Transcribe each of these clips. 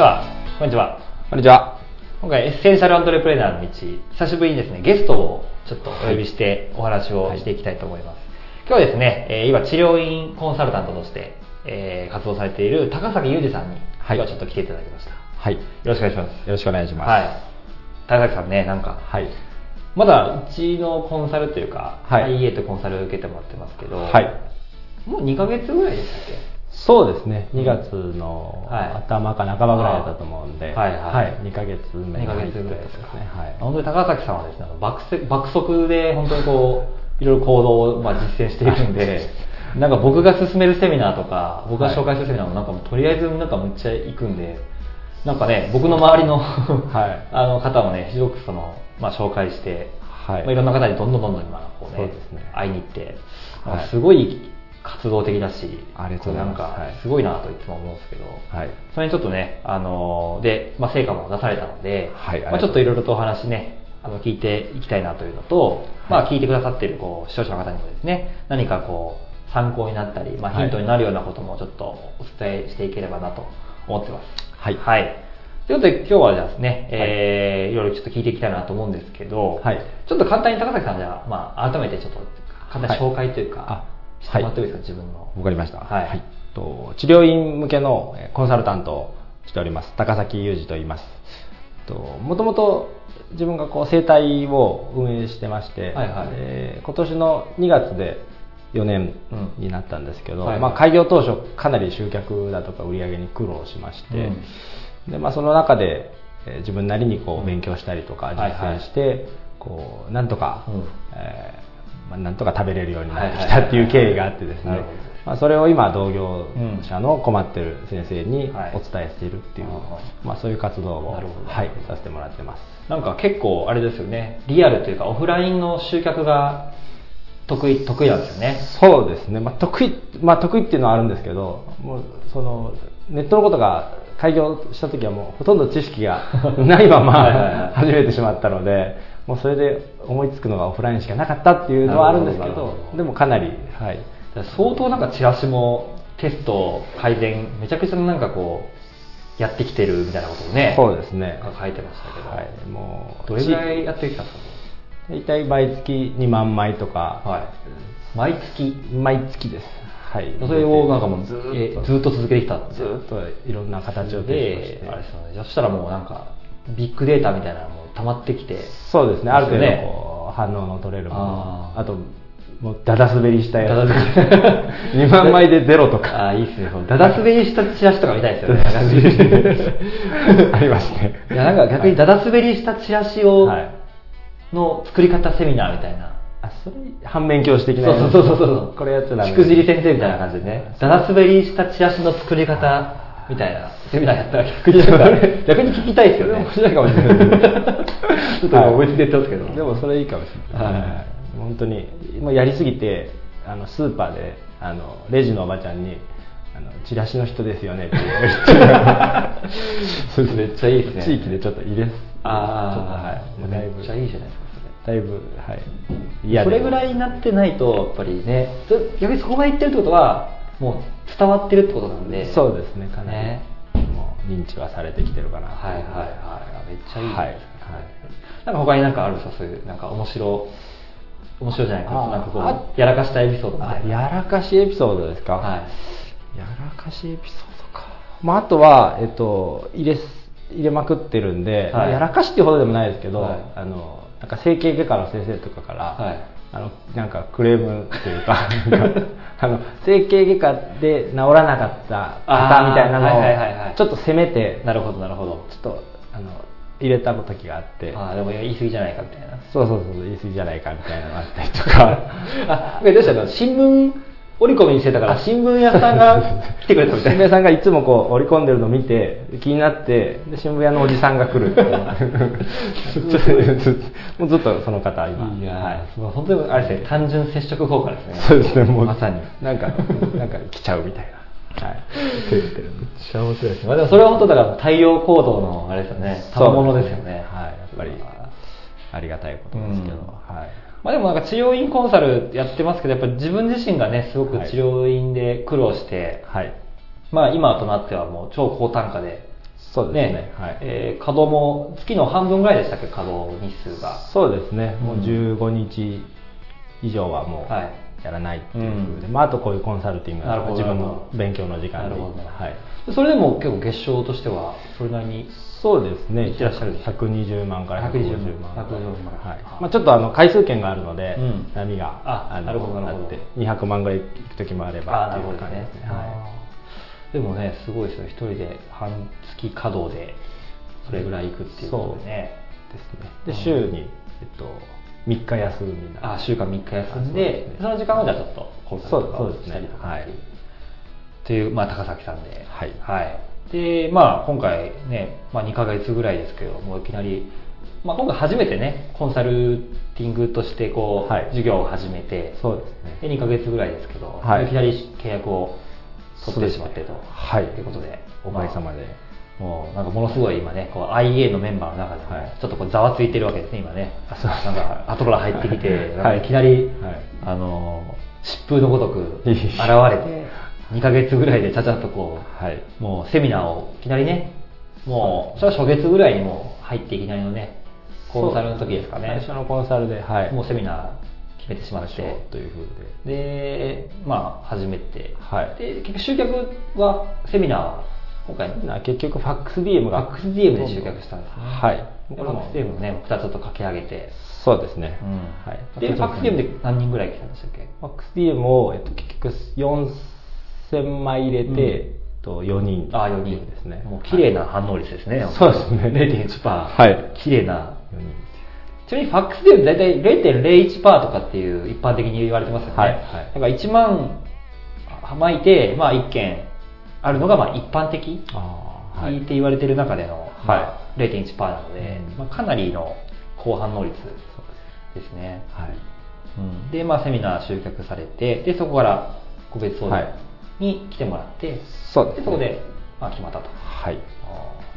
では、こんにちは。こんにちは。今回、エッセンシャルアントレプレーナーの道、久しぶりにですね、ゲストをちょっとお呼びしてお話をしていきたいと思います。今日はですね、えー今、治療院コンサルタントとして、えー活動されている高崎裕二さんに、はい今日はちょっと来ていただきました。よはい。よろしくお願いします。ろしくお願いします。はい。高崎さんね、なんか、はい。まだうちのコンサルというか、はい IA とコンサル受けてもらってますけど、はい。もう2ヶ月ぐらいでしたっけ？そうですね。2月のはい。頭か半ばぐらいだったと思うんで、はいはい。2ヶ月目2ヶ月ぐらいですかね。はい。本当に高崎さんはですね、爆せ爆速で本当にこう、いろいろ行動をまあ実践しているんで、なんか僕が進めるセミナーとか、僕が紹介するセミナーもなんかもうとりあえずなんかむっちゃ行くんで、なんかね、僕の周りの、い。あの方もね、ひどくその、まあ紹介して、はい。まあ、いろんな方にどんどんどんどん今こうね、ね。会いに行って、はい。すごい活動的だし、ありがとなんかはいすごいなといつも思うんですけど、はい。それにちょっとね、あのーで、まあ、成果も出されたので、はいまあ、ちょっといろいろとお話ね、あの、聞いていきたいなというのと、まあ、聞いてくださっている、こう、視聴者の方にもですね、何かこう、参考になったり、まあ、はい。ヒントになるようなこともちょっとお伝えしていければなと思ってます。はい。はい。ということで、今日はですね、えーいろいろちょっと聞いていきたいなと思うんですけど、はい。ちょっと簡単に高崎さんじゃあ、まあ、改めてちょっと、簡単に紹介というか、あしてもらってもいいですか、自分の。わかりました。はい。と治療院向けのえーコンサルタントをしております。高崎裕二と言います。ともともと自分がこう生態を運営してまして、はいはい。えー今年の2月で4年になったんですけど、うんはいはい。まあ、開業当初かなり集客だとか売り上げに苦労しまして、でまあ、その中で、えー自分なりにこうんう勉強したりとか実はいはい。践して、こうなんとか、うん。えーまあ、なんとか食べれるようになってきたっていう経緯があってですね。まあ、それを今同業者の困ってる先生にはい。お伝えしているっていう、あまあ、そういう活動を、はい、させてもらってます。なんか結構あれですよね、リアルというかオフラインの集客が得意、得意なんですよね。そうですね、まあ、得意、まあ、得意っていうのはあるんですけどもうそのネットのことが開業した時はもうほとんど知識がないまま 始めてしまったのでもうそれで思いつくのがオフラインしかなかったっていうのはあるんですけどでもかなり、はい、相当なんかチラシもテスト、改善、めちゃくちゃなんかこう、やってきてるみたいなことをね、そうですね。書いてましたけど、はい、もうどれぐらいやってきたんです大体毎月2万枚とか、かはい。毎月、毎月です。はい。それをなんかもうずっとずっと続けてきたずっといろんな形をでて、あれですよね、そしたらもうなんか、ビッグデータみたいなのも溜まってきて、そうですね。ある程度こう反応の取れるもの。あともうダダ滑りしたやつ。ダダ滑り。2万枚でゼロとか。ああ、いいですね。このダダ滑りしたチラシとか見たいですよね。ありますね。いや、なんか逆にダダ滑りしたチラシを、はい。の作り方セミナーみたいな。あそれ反面教師的なそうそうそうそう。これやっちゃダメしくじり先生みたいな感じでね。ダダ滑りしたチラシの作り方みたいなセミナーやったら逆に 逆に聞きたいですよね。面白いかもしれない。ちょっと思いついて言ってますけど。でもそれいいかもしれない、はい。本当にもうやりすぎてあのスーパーであのレジのおばちゃんにあのチラシの人ですよねって言わ れてそうですめっちゃいいですね。地域でちょっと入れああ、はい。いぶめっちゃいいじゃないですか。だいぶはい。嫌でそれぐらいになってないと、やっぱりね、そ逆にそこまでいってるってことは、もう伝わってるってことなんで。そうですねかなり、ね。もう認知はされてきてるかな。はいはいはい。めっちゃいい。ね。はい。はい。なんか他になんかあるんですかそういう、なんか面白、面白いじゃないかあなんかこあう、やらかしたエピソードやらかしエピソードですか、はい。やらかしエピソードか、まあ、あとは、えっと、入れす入れまくってるんで、はい。やらかしっていうほどでもないですけど、はい。あのなんか整形外科の先生とかから、はいあのなんかクレームというか あの整形外科で治らなかった方みたいなのあーはいはいはいはいをちょっと責めてなるほどなるほど。ちょっとあの入れた時があってああ、でも言い過ぎじゃないかみたいな。そうそうそう言い過ぎじゃないかみたいなのがあったりとか あ、どうしたの？新聞折り込みにしてたから、新聞屋さんが 来てくれたみたいな。新聞屋さんがいつもこう織り込んでるのを見て気になってで新聞屋のおじさんが来るっていう。もうずっとその方今。いやー、はい。もう本当にあれですね、単純接触効果ですね。そうですねもうまさに。なんかなんか来ちゃうみたいな。はい。めっちゃ面白いですね。まあでもそれは本当だから太陽行動のあれですよね。賜物ですよね。はいやっぱり。ありがたいことですけど、うん。はいまあでもなんか治療院コンサルやってますけど、やっぱり自分自身がね、すごくはい。治療院で苦労して、はい。まあ今となってはもう超高単価でそうですね。はい。えー稼働も月の半分ぐらいでしたっけ稼働日数が。そうですね、もううん15日以上はもうはいやらないっていう風で、まあ、あとこういうコンサルティングなるほど自分の勉強の時間になるほど、はい、それでも結構月賞としてはそれなりにそうですね。いらっしゃるんですか？120万から150 120万。万150万。はい。あ。まあ、ちょっとあの回数券があるので、うん。波がのあなるほど。あって200万ぐらい行く時もあればあっていうなるほどね。感じですね、はでもねすごいですよ。一人で半月稼働でそれぐらいいくっていうことでね。い、ですね。で週に、えっと、3日休みになるあ週間3日休んでね。その時間はじゃあちょっとコンサルとかをしたりとかはい。っていう、まあ、高崎さんで。はい。でまあ今回ね、まあ、2ヶ月ぐらいですけどもういきなり、まあ、今回初めてねコンサルティングとしてこう、はい。授業を始めてそうですね。で2ヶ月ぐらいですけど、はい。い、きなり契約を取ってしまってと、はい。ということで。おかげさまで、もうなんかものすごい今ね、こう IA のメンバーの中でもはい。ちょっとこうざわついてるわけですね、今ね。あそう。なんかアトロラ入ってきて、はい。い。きなり、はい。あの、疾風のごとく現れて、2ヶ月ぐらいでちゃちゃっとこう、はい。もうセミナーをいきなりね、もう、それは初月ぐらいにもう入っていきなりのね、コンサルの時ですかね。最初のコンサルで、はい、もうセミナー決めてしまって、というふうで。で、まあ始めて、はい。で、結局集客は、セミナーは、今回、な結局ファックス DM がファックス DM で集客したんですね。はい。でファックス DM もね、2つと掛け上げて。そうですね、うん。はい、で、ファックス DM で何人ぐらい来たんでしたっけ？ファックス DM を、えっと、結局4000枚入れて、うん。と、4人あ、4人。ですね。もう綺麗な反応率ですね。そうですね。0.1%。はい。綺麗な。4人。ちなみにファックス DM 大体0.01%とかっていう一般的に言われてますよね。はい。はい。だから1万巻いて、まあ1件あるのがまあ一般的。って言われてる中での、はい。まあ0.1%なので、うん。まあ、かなりの高反応率ですね。はい。うん。で、まあ、セミナー集客されて、で、そこから個別相談に来てもらって、そうですね。そこで、まあ、決まったと。はい。い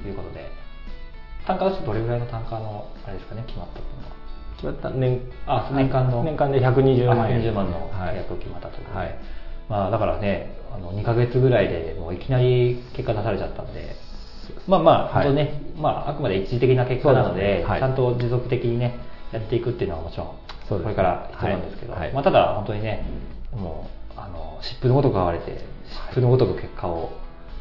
うことで、単価としてどれぐらいの単価の、あれですかね、決まったっていうのは。決まった年あ年間の年間で120万円。120万のはい。契約を決まったということで、はいまあ、だからねあの2ヶ月ぐらいでもういきなり結果出されちゃったんで。まあまあ、はい。本当ね、まあ、あくまで一時的な結果なのでではい。ちゃんと持続的にねやっていくっていうのはもちろんこれから必要なんですけど、はい。はいまあ、ただ本当にねもうあの疾風のごとく現れて疾風のごとく結果を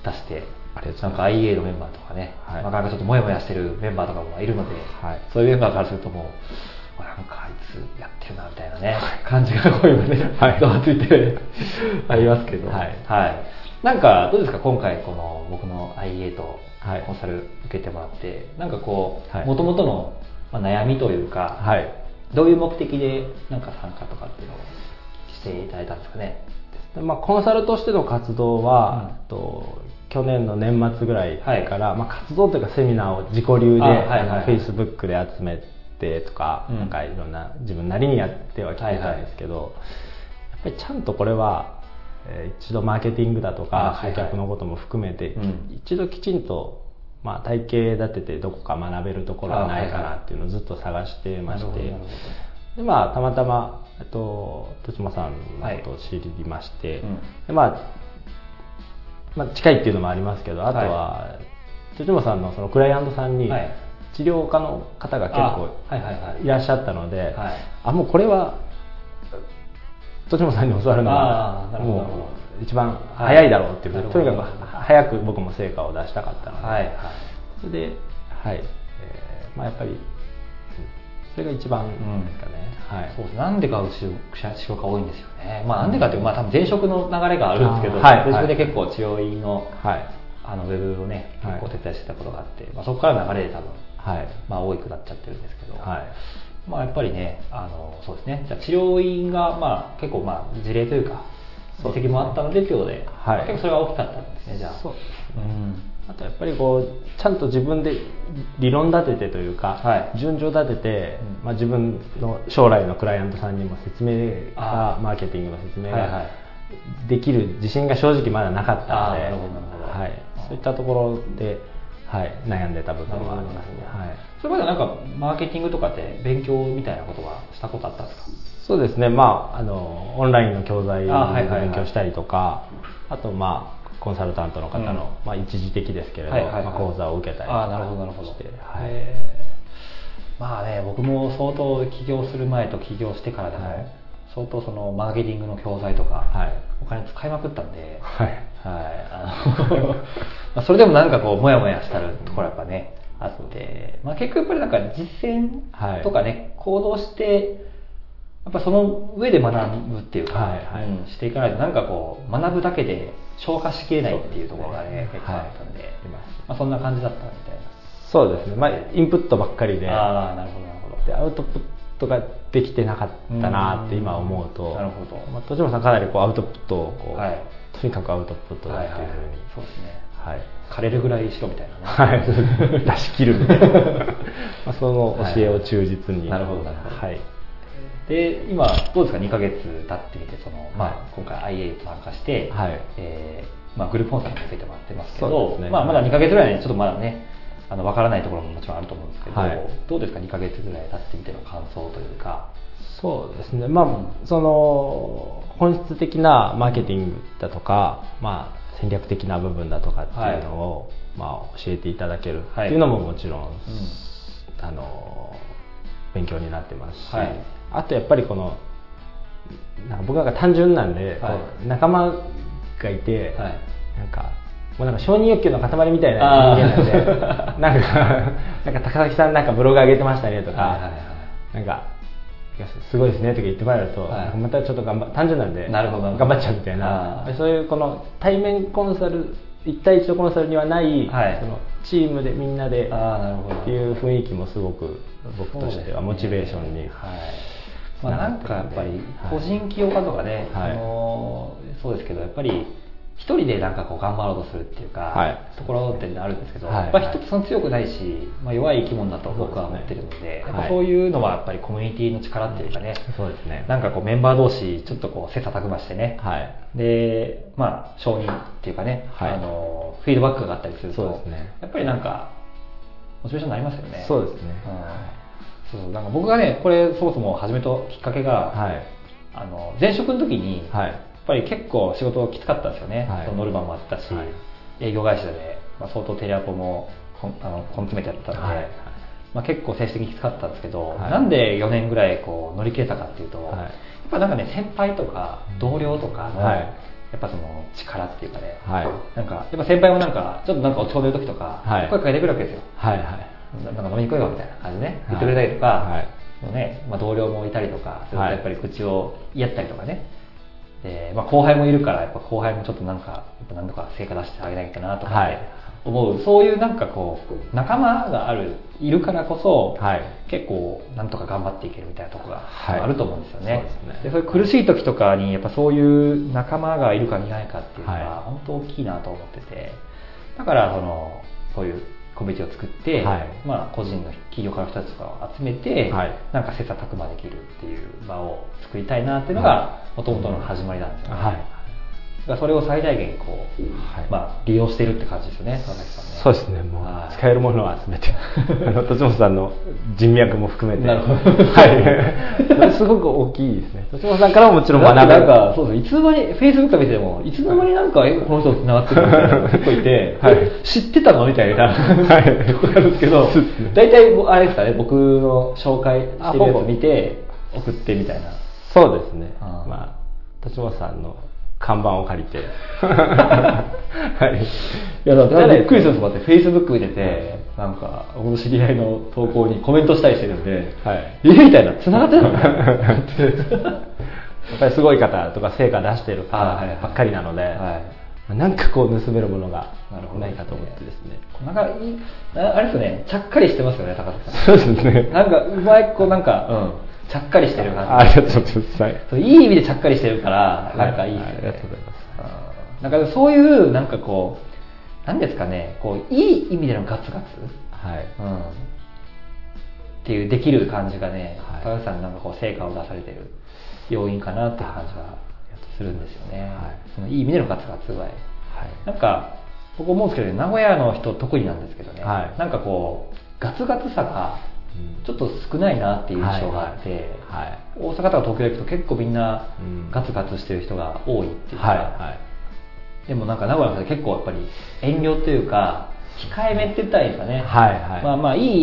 出して、ない。んか IA のメンバーとかね、はい。なかなかちょっとモヤモヤしてるメンバーとかもいるので、はい。そういうメンバーからするともう、あなんかあいつやってるなみたいなね、感じがこういうのね、はい。ざわついて ありますけど、はい。なんかどうですか、今回、この僕の IA とはい。コンサル受けてもらって、なんかこう、はい。もともとのまあ悩みというか、はい。どういう目的でなんか参加とかっていうのをしていただいたんですかね。でまあ、コンサルとしての活動は、うん。と去年の年末ぐらいから、はい。まあ、活動というかセミナーを自己流であはいはいはい。フェイスブックで集めてとか、うん。なんかいろんな自分なりにやってはきてたんですけど、やっぱりちゃんとこれは、えー一度マーケティングだとあかはいはい。集客のことも含めて、うん。一度きちんと、まあ、体系立ててどこか学べるところはないかなっていうのをずっと探してまして。なるほどなるほでまあたまたまえっと豊島さんのことを知りまして、うん。でまあ、まあ近いっていうのもありますけどあとは、豊島さんのそのクライアントさんにはい治療家の方が結構いらっしゃったので、はい。あもうこれは豊島さんに教わるのあーなはるほどなるほもう一番早いだろうっていう、はいとにかく早く僕も成果を出したかったので、はいはい。それで、はいえーまあ、やっぱりうんそれが一番ですかね、はい。そうなんでか後ろ後ろが多いんですよね。まあなんでかっていうと、まあ多分前職の流れがあるんですけど、はい。前職で結構治療院のはい。あのウェブをね、はい。結構手伝いしてたことがあって、まあそこからの流れで多分、はい。まあ多くなっちゃってるんですけど、はい。まあやっぱりね、あのそうですね、じゃあ治療院がまあ結構まあ事例というか、そうですね。実績もあったのでっていうことで、はい。まあ結構それが大きかったんですね、じゃあ。そう。うん。あとやっぱりこうちゃんと自分で理論立ててというか、はい。順序立てて、うん。まあ、自分の将来のクライアントさんにも説明あがマーケティングの説明はいはがい。できる自信が正直まだなかったので。あーなるほどなるほど。はい、そういったところで、はい、悩んでた部分はありますね、はい、それまでなんかマーケティングとかって勉強みたいなことはしたことあったんですか？そうですね。まああのオンラインの教材を勉強したりとかあとまあコンサルタントの方の、うん。まあ、一時的ですけれど、はいはいはい。まあ、講座を受けたりとかああなるほどなるほど。して、はい。まあね僕も相当起業する前と起業してからでも、はい。相当そのマーケティングの教材とか、はいお金使いまくったんで、はい。はい、あの まあそれでもなんかこうモヤモヤしたるところやっぱねあって、まあ、結局やっぱりなんか実践とかね、行動してやっぱその上で学ぶっていうか、はいはい。うんしていかないとなんかこう学ぶだけで消化しきれないっていうところがねね結構あったんで、はいまあ、そんな感じだったみたいな。そうですね、まあ、インプットばっかりで。ああなるほどなるほど。でアウトプットができてなかったなって今思うと。うんなるほど。まあ、戸島さんかなりこうアウトプットをこう、はい。とにかくアウトプットだっていうふうに、そうですね。はい。枯れるぐらいしろみたいなね。はい、出し切るみたいな。まあその教えを忠実に、なるほどなるほど。はい。で今どうですか？2ヶ月経ってみてその、まあはい今回 IA と参加して、はい。えーまあ、グループ本さんについてもらってますけそうどですね。まあ、まだ2ヶ月ぐらいでちょっとまだねあの分からないところももちろんあると思うんですけど、はい。どうですか？2ヶ月ぐらい経ってみての感想というか。そうですね、まあ、その本質的なマーケティングだとか、まあ、戦略的な部分だとかっていうのを、まあ、教えていただけるっていうのももちろん、あの勉強になってますし、はい。あとやっぱりこのなんか僕なんか単純なんで、仲間がいて、はい。なんかもうなんか承認欲求の塊みたいな人間なんでなんかなんか高崎さんなんかブログ上げてましたねとか、はいはいはい。なんかすごいですねとか言ってもらえると、はい。またちょっと頑張単純なんでなるほど。頑張っちゃうみたいあなー。そういうこの対面コンサル1対1のコンサルにはない、はい。そのチームでみんなでっていう雰囲気もすごく僕としてはモチベーションに、はい。まあ、なんかやっぱり個人起業家とかね、はい。あのそうですけどやっぱり一人でなんかこう頑張ろうとするっていうか、はい。ところってあるんですけど、はい。やっぱり一つその強くないし、まあ、弱い生き物だと僕は思ってるのでそうですねやっぱそういうのはやっぱりコミュニティの力っていうかね、そうですね。なんかこうメンバー同士ちょっとこう切磋琢磨してね、はい。でまあ承認っていうかね、はい。あのフィードバックがあったりするとそうですね。やっぱりなんかモチベーションになりますよね。そうですね。うん。そう。なんか僕がねこれそもそも始めたきっかけが、はい。あの前職の時に、はいぱり結構仕事きつかったんですよね、はい。そのノルマもあったし、はい。営業会社で、まあ、相当テレアポもこんあの根詰めてやってたので、はい。まあ、結構精神的にきつかったんですけど、はい。なんで4年ぐらいこう乗り切れたかっていうと、はい。やっぱなんかね先輩とか同僚とかの、はい。やっぱその力っていうかね、はい。なんかやっぱ先輩もなんかちょっとなんか落ち込んでる時とか、はい。声かけてくるわけですよ。はい。はい。ななんか飲みに来いよみたいな感じでね、はい。言ってくれたりとか、はい。ねまあ、同僚もいたりとか、それとはいやっぱり口を言い合ったりとかね、でまあ、後輩もいるから、やっぱ後輩もちょっとなんか、やっぱ何とか成果出してあげなきゃなとかってはい。思う、そういうなんかこう、仲間がある、いるからこそ、はい。結構なんとか頑張っていけるみたいなところがはい。あると思うんですよね。そうですね。でそういう苦しい時とかに、やっぱそういう仲間がいるかいないかっていうのは本当大きいなと思ってて、だからその、そういうコミュニティを作って、はい。まあ、個人の起業家の人たちとかを集めて、はい。なんか切磋琢磨できるっていう場を作りたいなっていうのがもともとの始まりなんですよね、はいそれを最大限こう、はい。まあ、利用しているって感じですよね佐々木さんね。そうですね、もうはい。使えるものは全て、あの、栃本さんの人脈も含めて、なるほど。はい。すごく大きいですね。栃本さんからももちろん学べなんる。かなんかそうですいつの間にフェイスブック見てもいつの間になんかえこの人と繋がってるみたいな結構いて、はい。知ってたのみたいな、はい。ところあるんですけど大体あれですかね僕の紹介してるやつ見て送ってみたいな。そうですね。まあ、栃本さんの看板を借りて、はい。いやだからびっくりするんですもんだってフェイスブック見ててなんか僕の知り合いの投稿にコメントしたりしてるんで、はい。え？みたいな。繋がってるの？やっぱりすごい方とか成果出してる方ばっかりなので、はい。なんかこう盗めるものがないかと思ってですね。なんかいいああれですよね。ちゃっかりしてますよね高田さん。そうですね。なんかうまいこうなんか、うん、ちゃっかりしてる感じありがとうございます。はいそういい意味でちゃっかりしてるから、なんかいいですよね。はいありがとうございますうんなんかそういう、なんかこう、なんですかね、こう、いい意味でのガツガツ、はい。うん、っていうできる感じがね、はい高橋さんになんかこう、成果を出されてる要因かなっていう感じがするんですよね。はいそのいい意味でのガツガツ具合。はい。なんか、僕思うんですけど、名古屋の人特になんですけどね、はいなんかこう、ガツガツさがうんちょっと少ないなっていう印象があって、はい。はい。大阪とか東京行くと結構みんなうん。ガツガツしてる人が多いっていうか、はい。はい。でもなんか名古屋の方結構やっぱり遠慮というか控えめって言ったらいいですかね、はい。はい。まあまあいい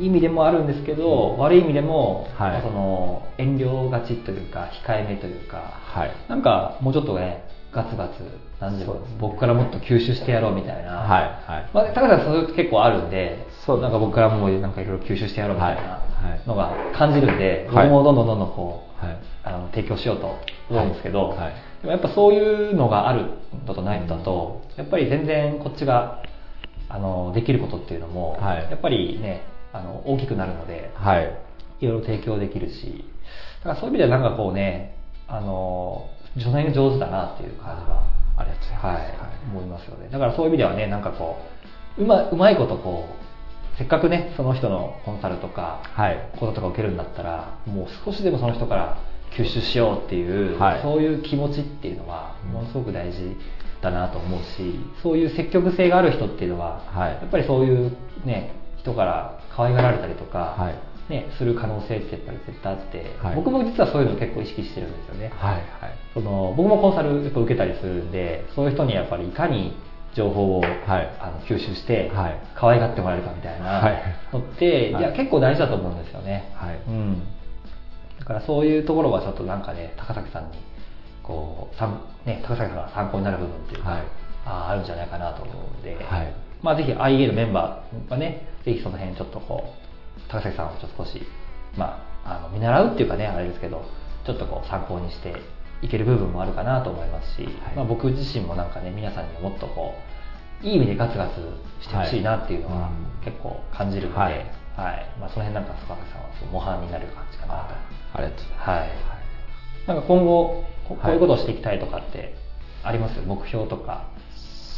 意味でもあるんですけど、悪い意味でも、はい。その遠慮がちというか控えめというか、はい。なんかもうちょっとねガツガツなんでそうですね。僕からもっと吸収してやろうみたいな、はいはい。まあ、高橋さんそういうの結構あるんでそうなんか僕からもなんかいろいろ吸収してやろうみたいはいなはい。のが感じるんで、はい。僕もどんどんどんどんこう、はい。あの提供しようと思うんですけど、はい。はいでもやっぱそういうのがあるのとないのだと、やっぱり全然こっちがあのできることっていうのも、はい。やっぱりねあの大きくなるので、はい。いろいろ提供できるしだからそういう意味ではなんかこうねあの助念上手だなっていう感じはありがとうございます。はい、思いますよね。だからそういう意味ではねなんかこううまうまいことこうせっかくねその人のコンサルとかはい。講座とか受けるんだったらもう少しでもその人から吸収しようっていう、はい。そういう気持ちっていうのはものすごく大事だなと思うしそういう積極性がある人っていうのは、はい。やっぱりそういうね人から可愛がられたりとか、はいね、する可能性ってやっぱり絶対あって、はい。僕も実はそういうの結構意識してるんですよね。はいはい。その僕もコンサルやっぱ受けたりするんでそういう人にやっぱりいかに情報を、はい。あの吸収して、はい。可愛がってもらえるかみたいなはい。のって、はい。い、や結構大事だと思うんですよね、はい。うん、だからそういうところはちょっとなんかね高崎さんにこうさん、ね、高崎さんが参考になる部分っていうか、はい。ああるんじゃないかなと思うんで、はい。まあ、ぜひ IA のメンバーがねぜひその辺ちょっとこう高崎さんをちょっと少し、まあ、あの見習うっていうかねあれですけどちょっとこう参考にしていける部分もあるかなと思いますし、まあ、僕自身もなんかね皆さんにもっとこういい意味でガツガツしてほしいなっていうのは結構感じるので、ははい。いまあ、その辺なんか高崎さんは模範になる感じかなと。ありがとうござい。ますはい。なんか今後ここういうことをしていきたいとかってあります、目標とか。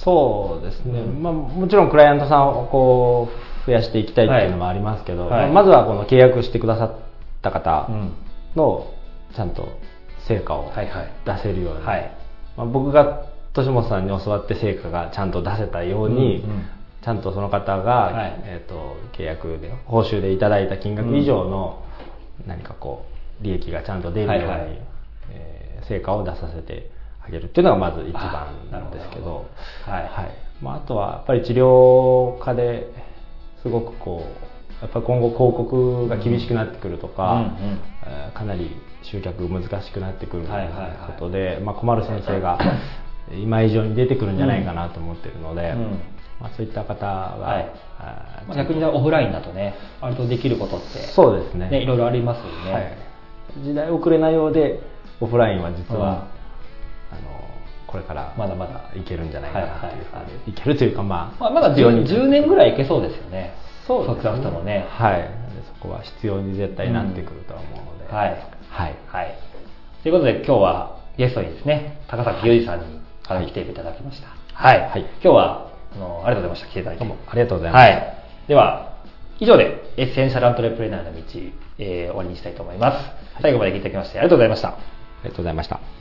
そうですね、うん。まあ、もちろんクライアントさんをこう増やしていきたいっていうのもありますけど、はい。はいまずはこの契約してくださった方うん。のちゃんと成果をはいはい。出せるように、はい。まあ、僕が年本さんに教わって成果がちゃんと出せたように、うんうん。ちゃんとその方が、はい。えー、と契約で報酬でいただいた金額以上の何かこう利益がちゃんと出るように、はいはい。えー成果を出させてあげるっていうのがまず一番なんですけど。はい。はい。まあ、あとはやっぱり治療科ですごくこうやっぱり今後広告が厳しくなってくるとか、うんうん。えーかなり集客難しくなってくるはいはいはいことで、まあ、困る先生が 今以上に出てくるんじゃないかなと思ってるので、うん。まあ、そういった方が、はい。まあ、逆にオフラインだとね割とできることってそうですね。ねいろいろありますよね、はい、時代遅れないようでオフラインは実は、うん。あのこれからまだまだいけるんじゃないかなっていうふうに、はいはいはいいけるというかまあ、まあ、まだ必要に 10, 10年ぐらいいけそうですよね。そうです少なくともね。はい。でそこは必要に絶対なってくるとは思うので、はい。はい。はい。ということで今日はゲストにですね高崎裕二さんにあの来ていただきました。はい、はい。今日はあのありがとうございました。来ていただいて。どうもありがとうございます、はい。では、以上でエッセンシャルアントレプレナーの道、えー終わりにしたいと思います。最後まで聞いていただきましてありがとうございました。ありがとうございました